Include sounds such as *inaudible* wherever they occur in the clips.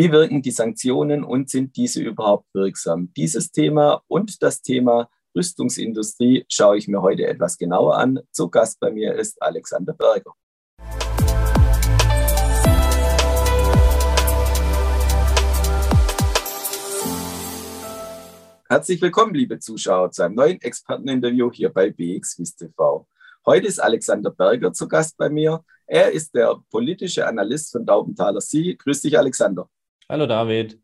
Wie wirken die Sanktionen und sind diese überhaupt wirksam? Dieses Thema und das Thema Rüstungsindustrie schaue ich mir heute etwas genauer an. Zu Gast bei mir ist Alexander Berger. Herzlich willkommen, liebe Zuschauer, zu einem neuen Experteninterview hier bei BXWIS TV. Heute ist Alexander Berger zu Gast bei mir. Er ist der politische Analyst von Daubenthaler Sie. Grüß dich, Alexander. Hallo, David.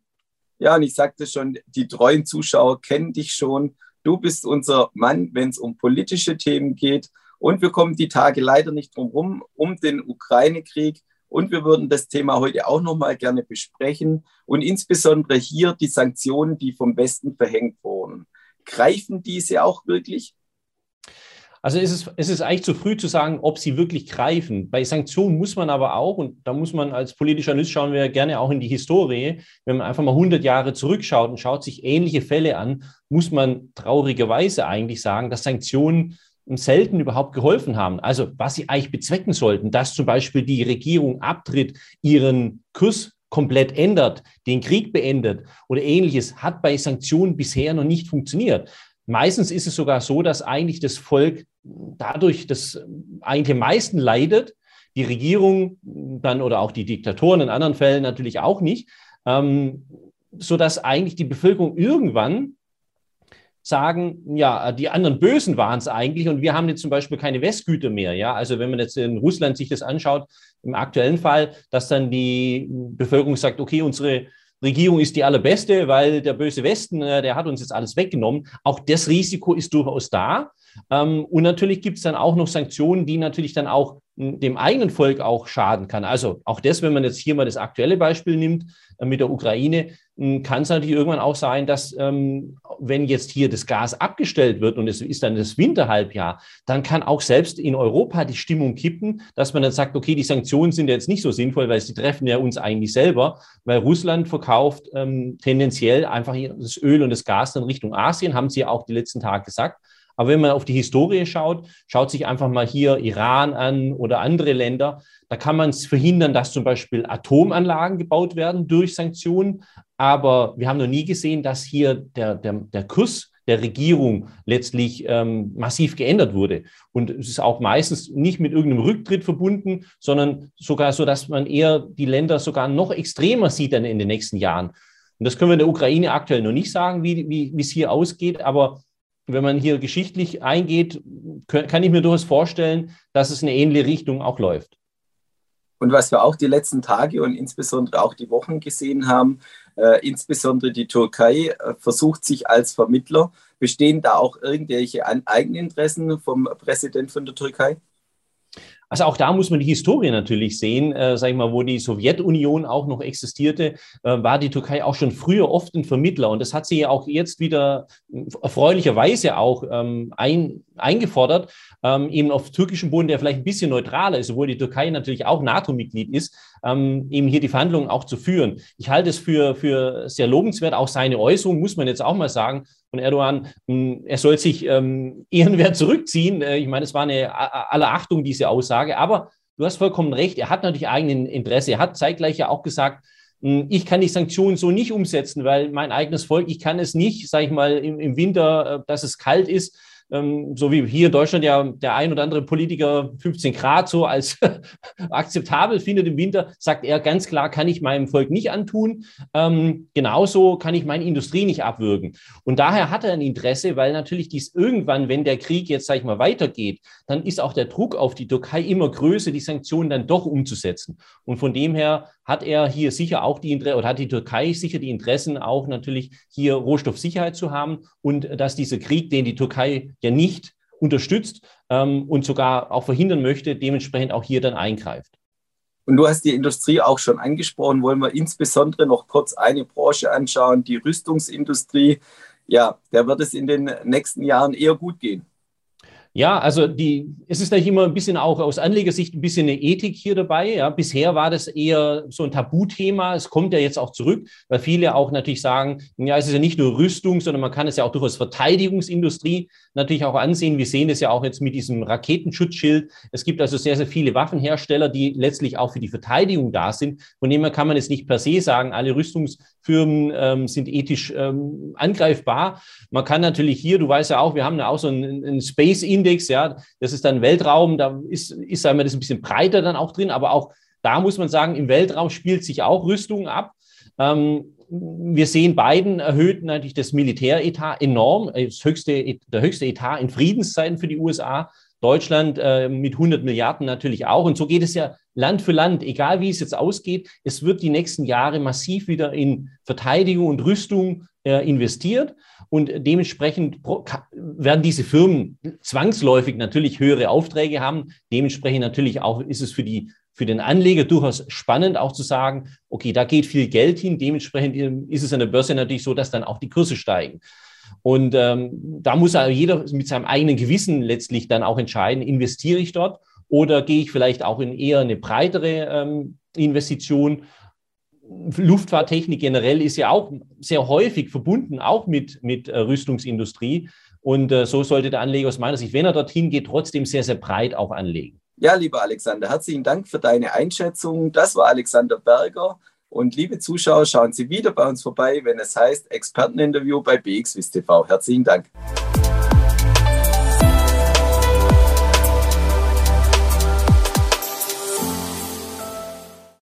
Ja, und ich sagte schon, die treuen Zuschauer kennen dich schon. Du bist unser Mann, wenn es um politische Themen geht. Und wir kommen die Tage leider nicht drum herum, um den Ukraine-Krieg. Und wir würden das Thema heute auch noch mal gerne besprechen und insbesondere hier die Sanktionen, die vom Westen verhängt wurden. Greifen diese auch wirklich? Also es ist, es ist eigentlich zu früh zu sagen, ob sie wirklich greifen. Bei Sanktionen muss man aber auch, und da muss man als politischer Analyst schauen wir gerne auch in die Historie, wenn man einfach mal 100 Jahre zurückschaut und schaut sich ähnliche Fälle an, muss man traurigerweise eigentlich sagen, dass Sanktionen selten überhaupt geholfen haben. Also was sie eigentlich bezwecken sollten, dass zum Beispiel die Regierung abtritt, ihren Kurs komplett ändert, den Krieg beendet oder ähnliches, hat bei Sanktionen bisher noch nicht funktioniert. Meistens ist es sogar so, dass eigentlich das Volk dadurch das eigentlich am meisten leidet, die Regierung dann oder auch die Diktatoren in anderen Fällen natürlich auch nicht, ähm, sodass eigentlich die Bevölkerung irgendwann sagen, ja, die anderen Bösen waren es eigentlich und wir haben jetzt zum Beispiel keine Westgüter mehr. Ja, also wenn man jetzt in Russland sich das anschaut, im aktuellen Fall, dass dann die Bevölkerung sagt, okay, unsere Regierung ist die allerbeste, weil der böse Westen, äh, der hat uns jetzt alles weggenommen. Auch das Risiko ist durchaus da. Ähm, und natürlich gibt es dann auch noch Sanktionen, die natürlich dann auch hm, dem eigenen Volk auch schaden kann. Also auch das, wenn man jetzt hier mal das aktuelle Beispiel nimmt äh, mit der Ukraine, hm, kann es natürlich irgendwann auch sein, dass ähm, wenn jetzt hier das Gas abgestellt wird und es ist dann das Winterhalbjahr, dann kann auch selbst in Europa die Stimmung kippen, dass man dann sagt, okay, die Sanktionen sind jetzt nicht so sinnvoll, weil sie treffen ja uns eigentlich selber, weil Russland verkauft ähm, tendenziell einfach das Öl und das Gas dann Richtung Asien, haben sie ja auch die letzten Tage gesagt. Aber wenn man auf die Historie schaut, schaut sich einfach mal hier Iran an oder andere Länder, da kann man es verhindern, dass zum Beispiel Atomanlagen gebaut werden durch Sanktionen. Aber wir haben noch nie gesehen, dass hier der, der, der Kurs der Regierung letztlich ähm, massiv geändert wurde. Und es ist auch meistens nicht mit irgendeinem Rücktritt verbunden, sondern sogar so, dass man eher die Länder sogar noch extremer sieht dann in den nächsten Jahren. Und das können wir in der Ukraine aktuell noch nicht sagen, wie, wie es hier ausgeht, aber wenn man hier geschichtlich eingeht, kann ich mir durchaus vorstellen, dass es eine ähnliche Richtung auch läuft. Und was wir auch die letzten Tage und insbesondere auch die Wochen gesehen haben, äh, insbesondere die Türkei äh, versucht sich als Vermittler. Bestehen da auch irgendwelche Eigeninteressen vom Präsident von der Türkei? Also auch da muss man die Historie natürlich sehen, äh, sag ich mal, wo die Sowjetunion auch noch existierte, äh, war die Türkei auch schon früher oft ein Vermittler. Und das hat sie ja auch jetzt wieder äh, erfreulicherweise auch ähm, ein, eingefordert, ähm, eben auf türkischem Boden, der vielleicht ein bisschen neutraler ist, obwohl die Türkei natürlich auch NATO-Mitglied ist, ähm, eben hier die Verhandlungen auch zu führen. Ich halte es für, für sehr lobenswert, auch seine Äußerung, muss man jetzt auch mal sagen, von Erdogan, hm, er soll sich ähm, *laughs* ehrenwert zurückziehen. Äh, ich meine, es war eine aller Achtung, diese Aussage, aber du hast vollkommen recht, er hat natürlich eigenen Interesse. Er hat zeitgleich ja auch gesagt, hm, ich kann die Sanktionen so nicht umsetzen, weil mein eigenes Volk, ich kann es nicht, sage ich mal, im, im Winter, äh, dass es kalt ist, ähm, so wie hier in Deutschland ja der ein oder andere Politiker 15 Grad so als *laughs* akzeptabel findet im Winter, sagt er ganz klar, kann ich meinem Volk nicht antun. Ähm, genauso kann ich meine Industrie nicht abwürgen. Und daher hat er ein Interesse, weil natürlich dies irgendwann, wenn der Krieg jetzt, sage ich mal, weitergeht, dann ist auch der Druck auf die Türkei immer größer, die Sanktionen dann doch umzusetzen. Und von dem her hat er hier sicher auch die Interesse oder hat die Türkei sicher die Interessen auch natürlich hier Rohstoffsicherheit zu haben und dass dieser Krieg, den die Türkei ja nicht unterstützt ähm, und sogar auch verhindern möchte, dementsprechend auch hier dann eingreift. Und du hast die Industrie auch schon angesprochen. Wollen wir insbesondere noch kurz eine Branche anschauen, die Rüstungsindustrie. Ja, der wird es in den nächsten Jahren eher gut gehen. Ja, also die, es ist natürlich immer ein bisschen auch aus Anlegersicht ein bisschen eine Ethik hier dabei. Ja, bisher war das eher so ein Tabuthema. Es kommt ja jetzt auch zurück, weil viele auch natürlich sagen, ja, es ist ja nicht nur Rüstung, sondern man kann es ja auch durchaus Verteidigungsindustrie natürlich auch ansehen. Wir sehen das ja auch jetzt mit diesem Raketenschutzschild. Es gibt also sehr, sehr viele Waffenhersteller, die letztlich auch für die Verteidigung da sind. Von dem her kann man jetzt nicht per se sagen, alle Rüstungsfirmen ähm, sind ethisch ähm, angreifbar. Man kann natürlich hier, du weißt ja auch, wir haben ja auch so einen, einen Space Index, ja, das ist dann Weltraum, da ist, ist sagen wir, das ein bisschen breiter dann auch drin, aber auch da muss man sagen, im Weltraum spielt sich auch Rüstung ab. Ähm, wir sehen Biden erhöht natürlich das Militäretat enorm, das höchste, der höchste Etat in Friedenszeiten für die USA. Deutschland äh, mit 100 Milliarden natürlich auch. Und so geht es ja Land für Land, egal wie es jetzt ausgeht. Es wird die nächsten Jahre massiv wieder in Verteidigung und Rüstung äh, investiert. Und dementsprechend werden diese Firmen zwangsläufig natürlich höhere Aufträge haben. Dementsprechend natürlich auch ist es für die für den Anleger durchaus spannend, auch zu sagen, okay, da geht viel Geld hin. Dementsprechend ähm, ist es an der Börse natürlich so, dass dann auch die Kurse steigen. Und ähm, da muss jeder mit seinem eigenen Gewissen letztlich dann auch entscheiden, investiere ich dort oder gehe ich vielleicht auch in eher eine breitere ähm, Investition. Luftfahrttechnik generell ist ja auch sehr häufig verbunden, auch mit, mit äh, Rüstungsindustrie. Und äh, so sollte der Anleger aus meiner Sicht, wenn er dorthin geht, trotzdem sehr, sehr breit auch anlegen. Ja, lieber Alexander, herzlichen Dank für deine Einschätzung. Das war Alexander Berger. Und liebe Zuschauer, schauen Sie wieder bei uns vorbei, wenn es heißt Experteninterview bei BXWIST TV. Herzlichen Dank.